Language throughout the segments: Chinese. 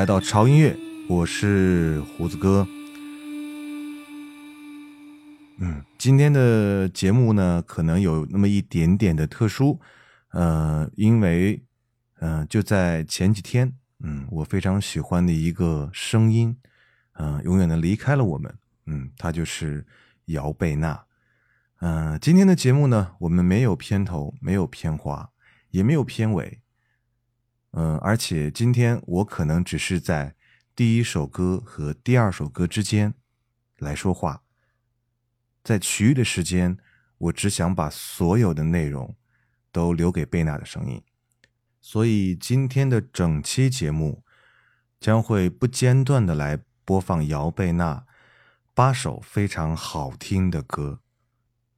来到潮音乐，我是胡子哥。嗯，今天的节目呢，可能有那么一点点的特殊，呃，因为，呃，就在前几天，嗯，我非常喜欢的一个声音，嗯、永远的离开了我们，嗯，他就是姚贝娜。嗯、今天的节目呢，我们没有片头，没有片花，也没有片尾，嗯，而且今天我可能只是在第一首歌和第二首歌之间来说话，在其余的时间，我只想把所有的内容都留给贝娜的声音，所以今天的整期节目将会不间断的来播放姚贝娜八首非常好听的歌，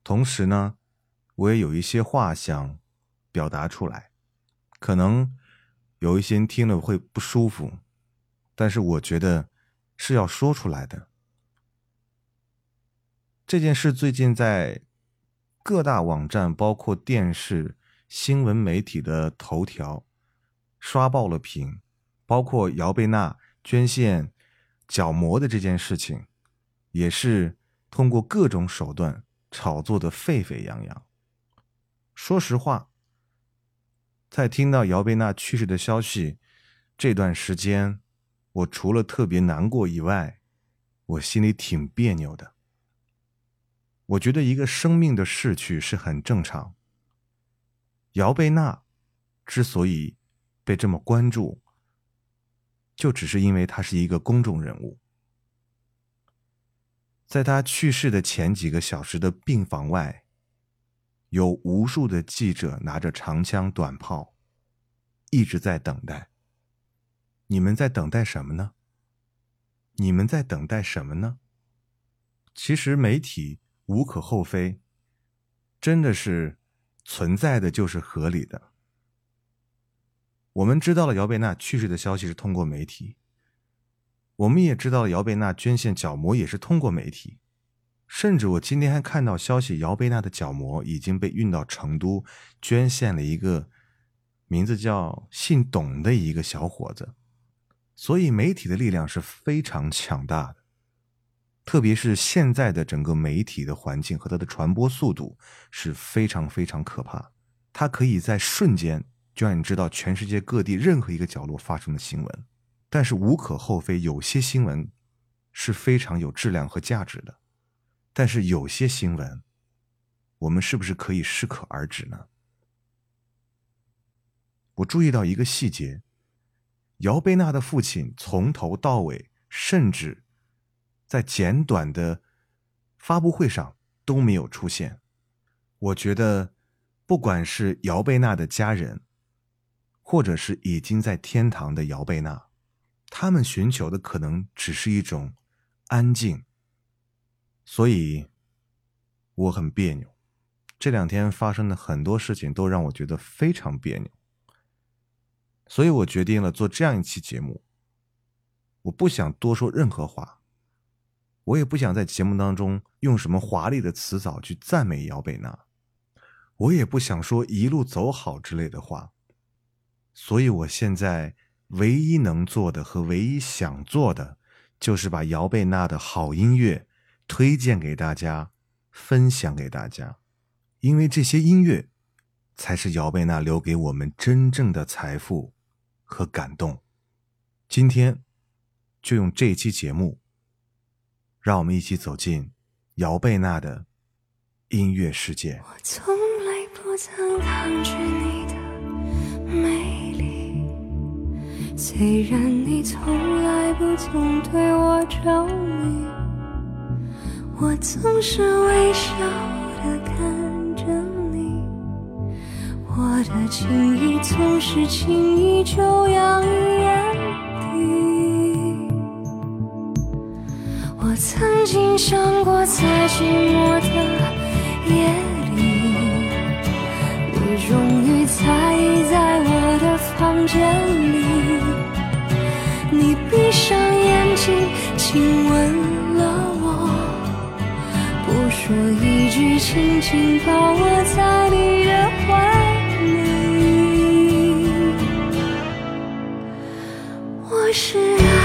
同时呢，我也有一些话想表达出来，可能。有一些人听了会不舒服，但是我觉得是要说出来的。这件事最近在各大网站，包括电视、新闻媒体的头条刷爆了屏，包括姚贝娜捐献角膜的这件事情，也是通过各种手段炒作的沸沸扬扬。说实话。在听到姚贝娜去世的消息这段时间，我除了特别难过以外，我心里挺别扭的。我觉得一个生命的逝去是很正常。姚贝娜之所以被这么关注，就只是因为她是一个公众人物。在她去世的前几个小时的病房外，有无数的记者拿着长枪短炮，一直在等待。你们在等待什么呢？你们在等待什么呢？其实媒体无可厚非，真的是存在的就是合理的。我们知道了姚贝娜去世的消息是通过媒体，我们也知道了姚贝娜捐献角膜也是通过媒体，甚至我今天还看到消息，姚贝娜的角膜已经被运到成都，捐献了一个名字叫姓董的一个小伙子。所以媒体的力量是非常强大的，特别是现在的整个媒体的环境和它的传播速度是非常非常可怕，它可以在瞬间。就让你知道全世界各地任何一个角落发生的新闻，但是无可厚非，有些新闻是非常有质量和价值的，但是有些新闻，我们是不是可以适可而止呢？我注意到一个细节，姚贝娜的父亲从头到尾，甚至在简短的发布会上都没有出现。我觉得，不管是姚贝娜的家人，或者是已经在天堂的姚贝娜，他们寻求的可能只是一种安静。所以我很别扭，这两天发生的很多事情都让我觉得非常别扭。所以我决定了做这样一期节目。我不想多说任何话，我也不想在节目当中用什么华丽的词藻去赞美姚贝娜，我也不想说一路走好之类的话。所以，我现在唯一能做的和唯一想做的，就是把姚贝娜的好音乐推荐给大家，分享给大家，因为这些音乐才是姚贝娜留给我们真正的财富和感动。今天，就用这期节目，让我们一起走进姚贝娜的音乐世界。我从来不曾抗拒你的美丽。虽然你从来不曾对我着迷，我总是微笑的看着你，我的情意总是轻易就洋溢眼底。我曾经想过，在寂寞的夜里，你终于在意在我的房间里。你闭上眼睛，亲吻了，说一句，轻轻抱我在你的怀里。我是爱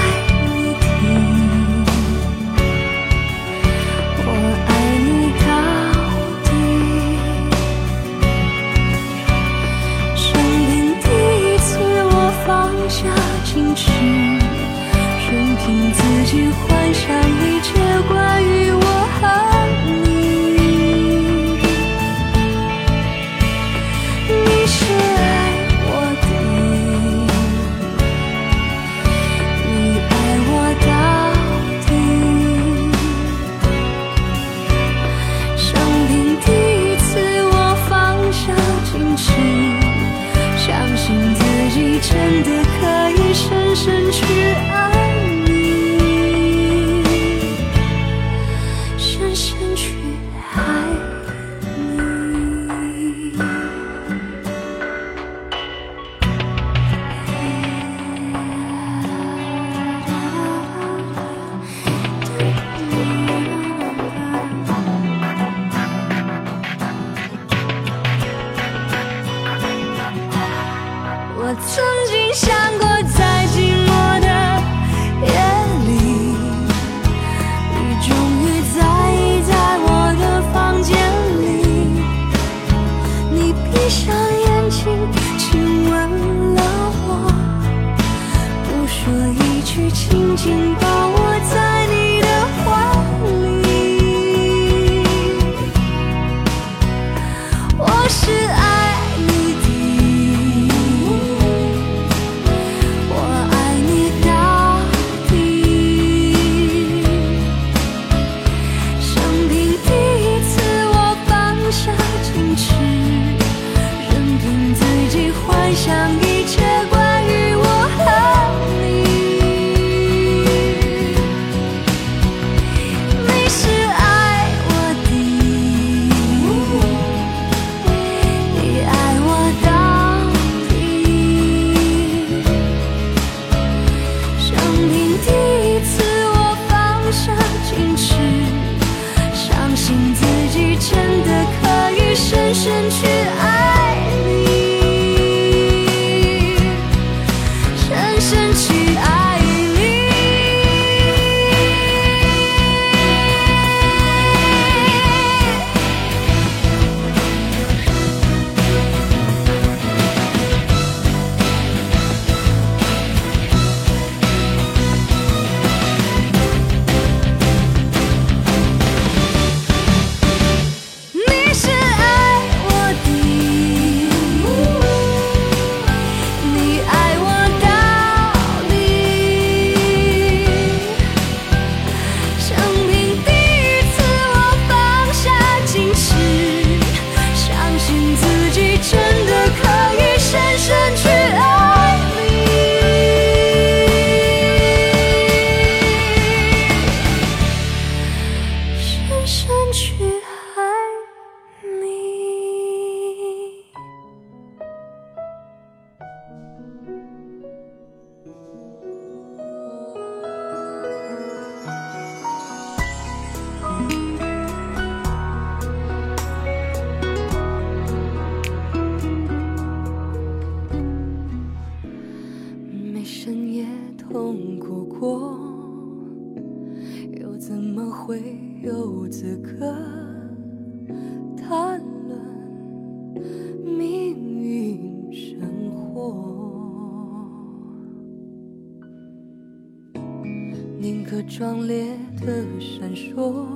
壮烈的闪烁，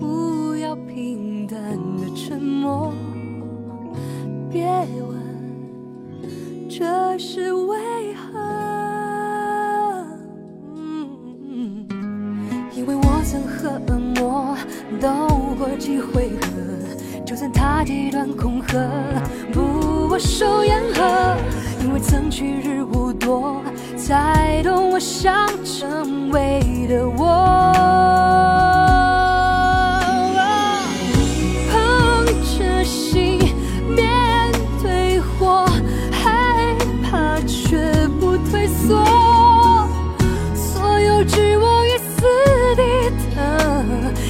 不要平淡的沉默。别问。这是为何？因为我曾和恶魔斗过几回合，就算他极端恐吓，不握手言和。因为曾去日无多，才懂我想成为的我。捧着心面对火，害怕却不退缩。所有置我于死地的，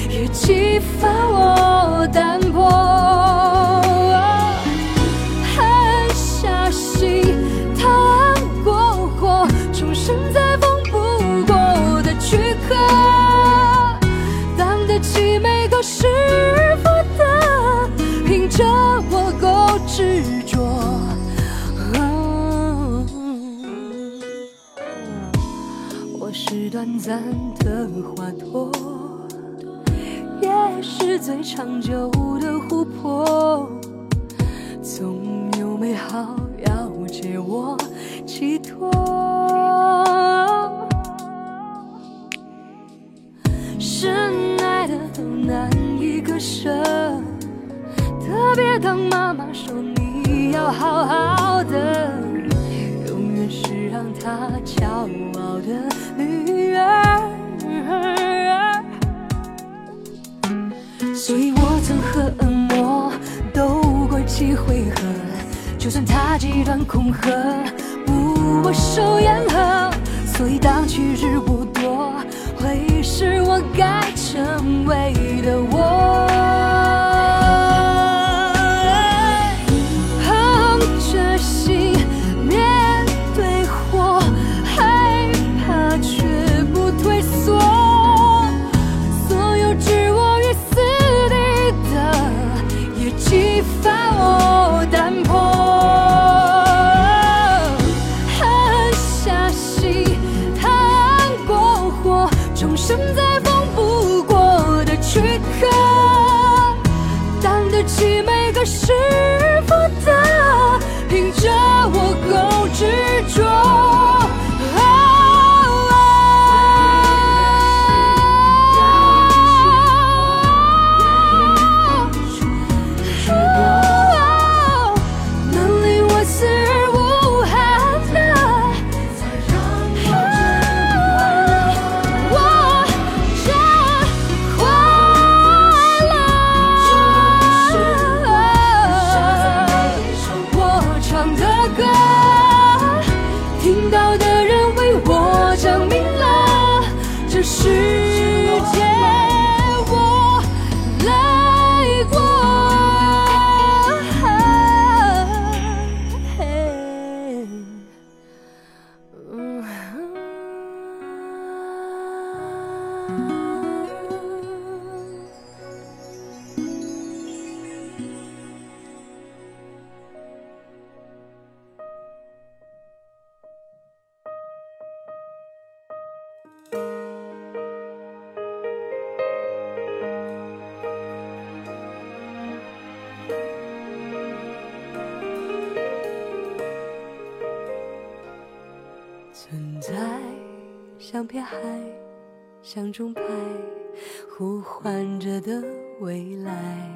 也激发我胆魄。执着。我是短暂的花朵，也是最长久的琥珀。总有美好要借我寄托。深爱的都难以割舍，特别当妈妈说你要好好的，永远是让她骄傲的女儿。所以我曾和恶魔斗过几回合，就算他极端恐吓，不我手言和。所以当去日不多，会是我该成为的我。像钟摆呼唤着的未来，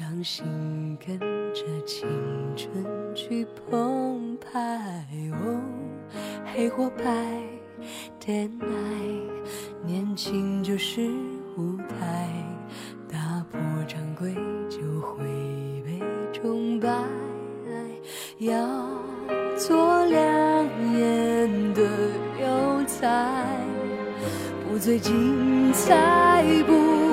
让心跟着青春去澎湃。哦，黑或白，点爱，年轻就是舞台，打破常规就会被崇拜。要。最精彩不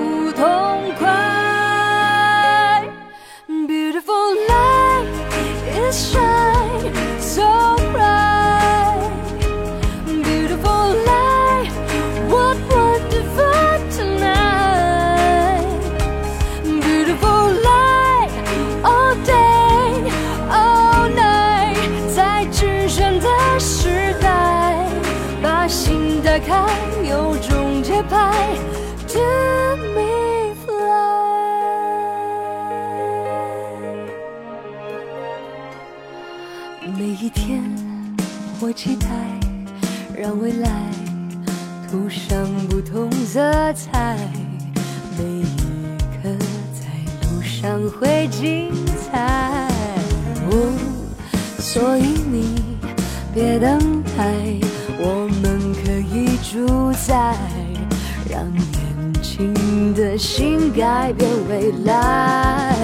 来，涂上不同色彩，每一刻在路上会精彩。哦，所以你别等待，我们可以住在，让年轻的心改变未来，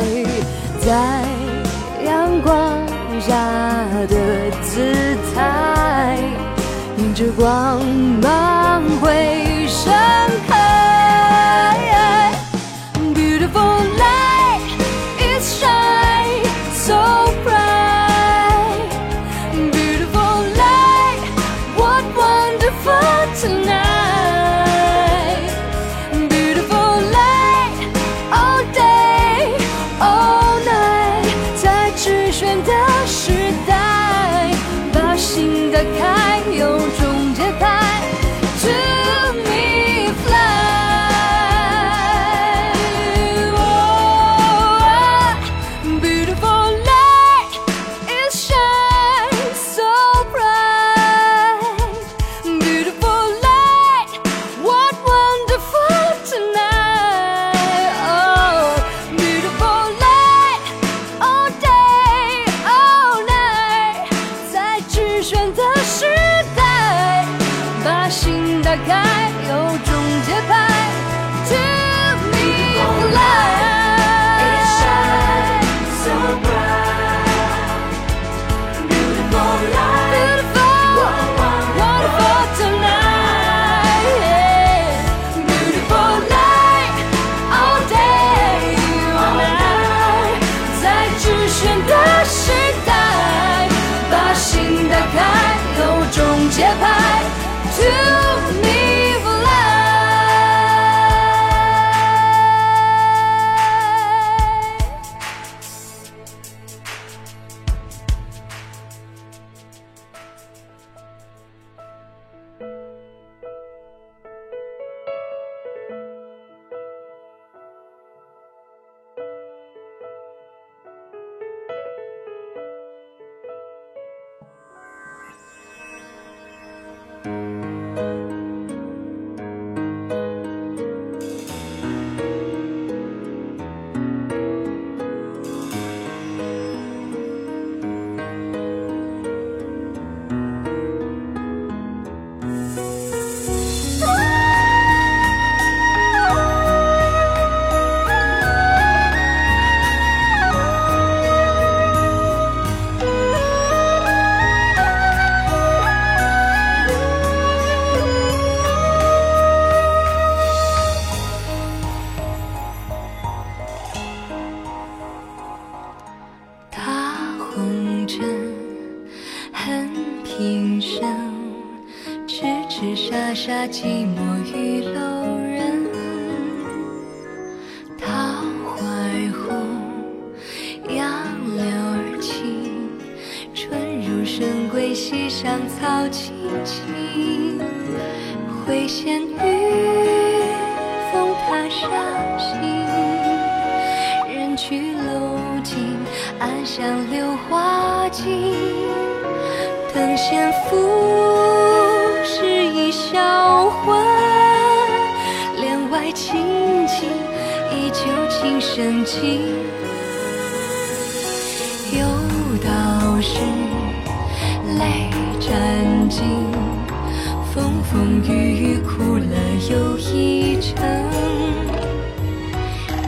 在阳光下。光芒。沾襟，风风雨雨苦乐又一程。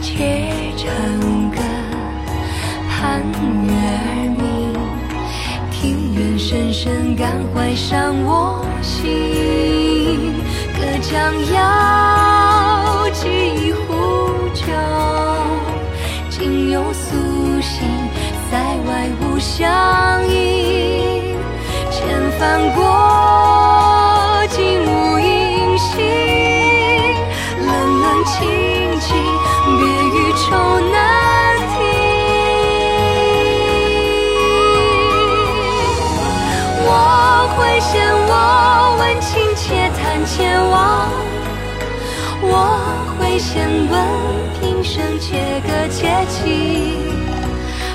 且唱歌盼月儿明，庭院深深感怀伤我心。隔江遥，寄一壶酒，今又苏醒，塞外无相迎。翻过，尽无音信。冷冷清清，别语愁难听。我会弦，我问情，且叹前往。我会弦，问平生，且歌且泣。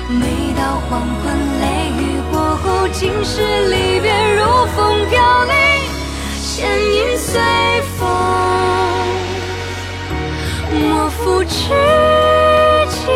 每到黄昏，心事，离别如风飘零，弦音随风。莫负痴情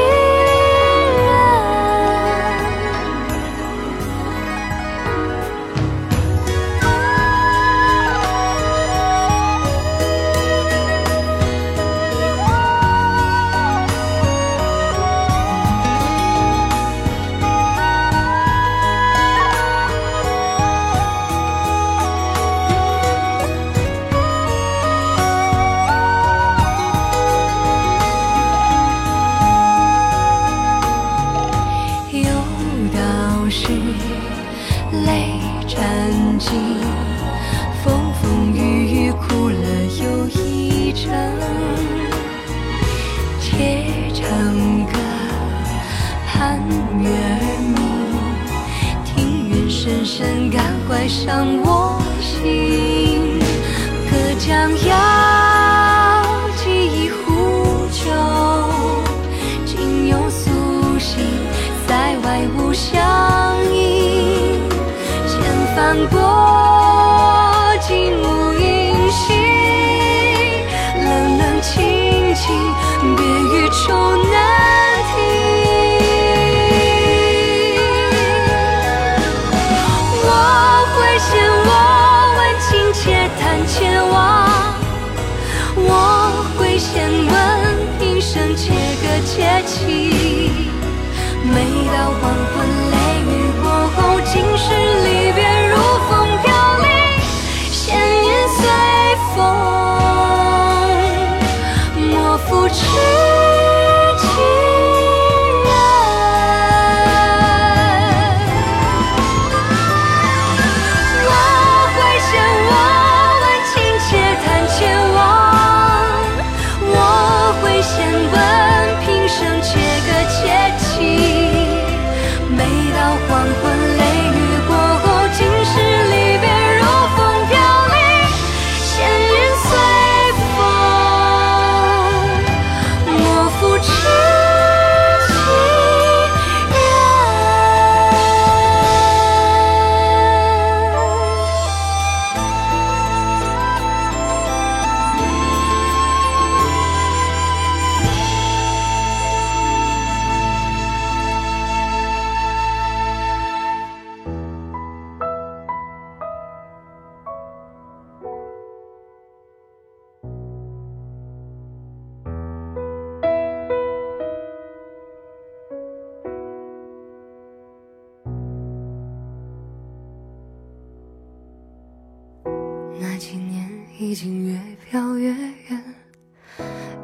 经越飘越远，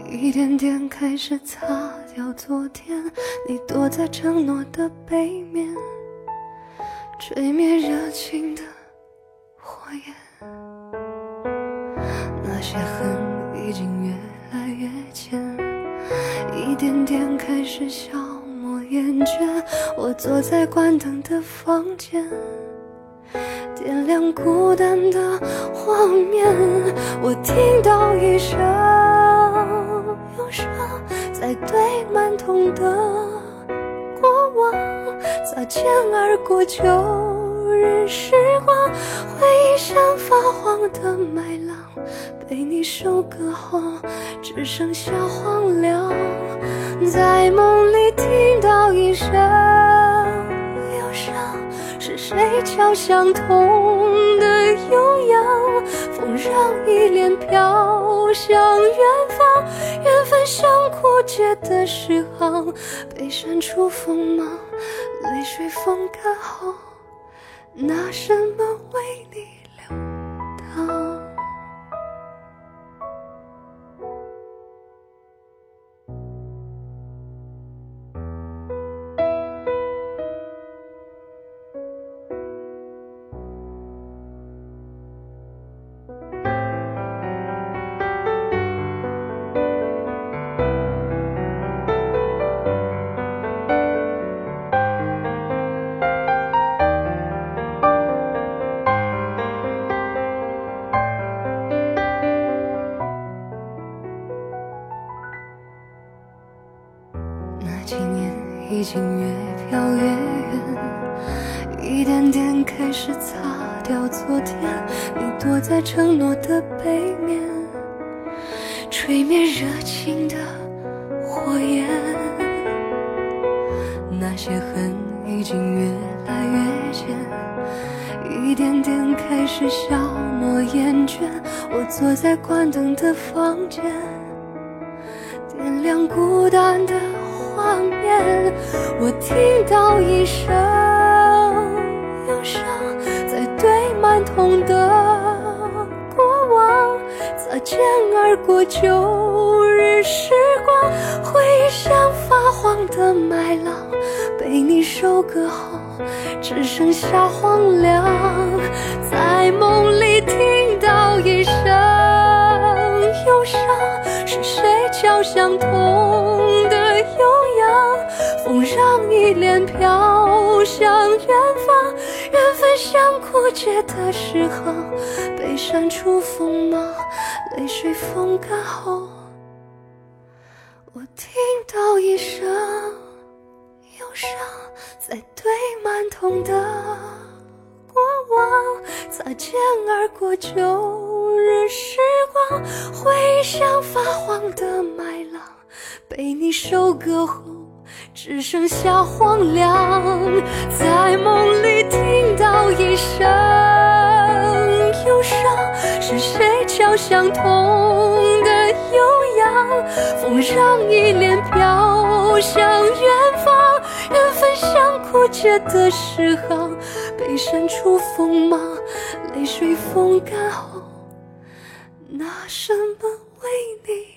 一点点开始擦掉昨天。你躲在承诺的背面，吹灭热情的火焰。那些恨已经越来越浅，一点点开始消磨厌倦。我坐在关灯的房间。点亮孤单的画面，我听到一声忧伤，在对满痛的过往，擦肩而过旧日时光，回忆像发黄的麦浪，被你收割后，只剩下荒凉。在梦里听到一声忧伤，谁敲响痛的悠扬？风让依恋飘向远方，缘分像枯竭的诗行，被删除锋芒，泪水风干后，拿什么为你流淌？在承诺的背面，吹灭热情的火焰。那些恨已经越来越浅，一点点开始消磨厌倦。我坐在关灯的房间。点亮孤单的画面，我听到一声忧伤，在对满痛的，肩而过旧日时光，回忆像发黄的麦浪，被你收割后，只剩下荒凉。在梦里听到一声忧伤，是谁敲响痛的悠扬？风让一脸飘向远方，缘分像枯竭的诗行，被删除锋芒，泪水风干后，我听到一声忧伤，在堆满痛的过往，擦肩而过旧日时光，回忆像发黄的麦浪，被你收割后，只剩下荒凉。在梦里听到一声叫相同的悠扬？风让依恋飘向远方，缘分像枯竭的诗行，被删除锋芒，泪水风干后，拿什么为你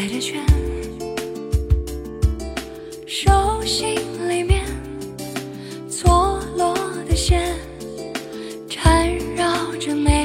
爱的圈手心里面错落的线缠绕着美